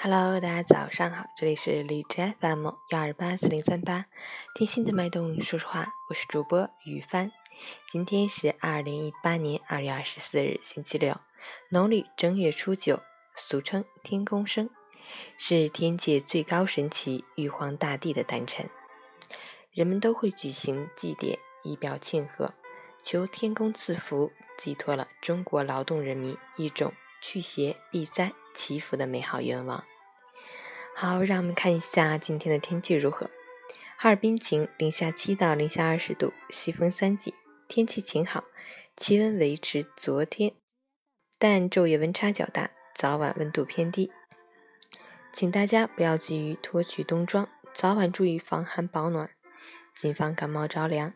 Hello，大家早上好，这里是荔枝 FM 幺二八四零三八，听心的脉动说说话，我是主播于帆。今天是二零一八年二月二十四日，星期六，农历正月初九，俗称天公生，是天界最高神祇玉皇大帝的诞辰，人们都会举行祭典，以表庆贺，求天公赐福，寄托了中国劳动人民一种驱邪避灾。祈福的美好愿望。好，让我们看一下今天的天气如何。哈尔滨晴，零下七到零下二十度，西风三级，天气晴好，气温维持昨天，但昼夜温差较大，早晚温度偏低，请大家不要急于脱去冬装，早晚注意防寒保暖，谨防感冒着凉。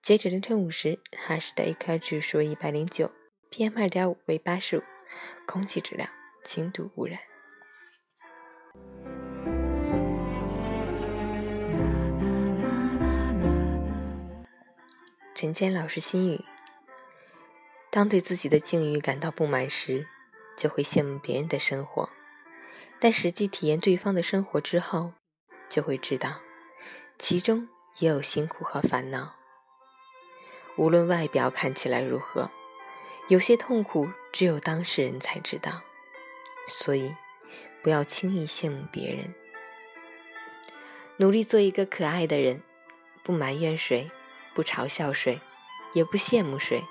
截止凌晨五时，哈市的 AQI 指数为一百零九，PM 二点五为八十五，空气质量。轻度污染。陈坚老师心语：当对自己的境遇感到不满时，就会羡慕别人的生活；但实际体验对方的生活之后，就会知道其中也有辛苦和烦恼。无论外表看起来如何，有些痛苦只有当事人才知道。所以，不要轻易羡慕别人，努力做一个可爱的人，不埋怨谁，不嘲笑谁，也不羡慕谁，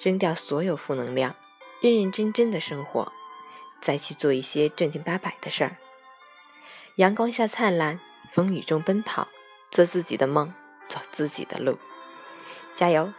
扔掉所有负能量，认认真真的生活，再去做一些正经八百的事儿。阳光下灿烂，风雨中奔跑，做自己的梦，走自己的路，加油！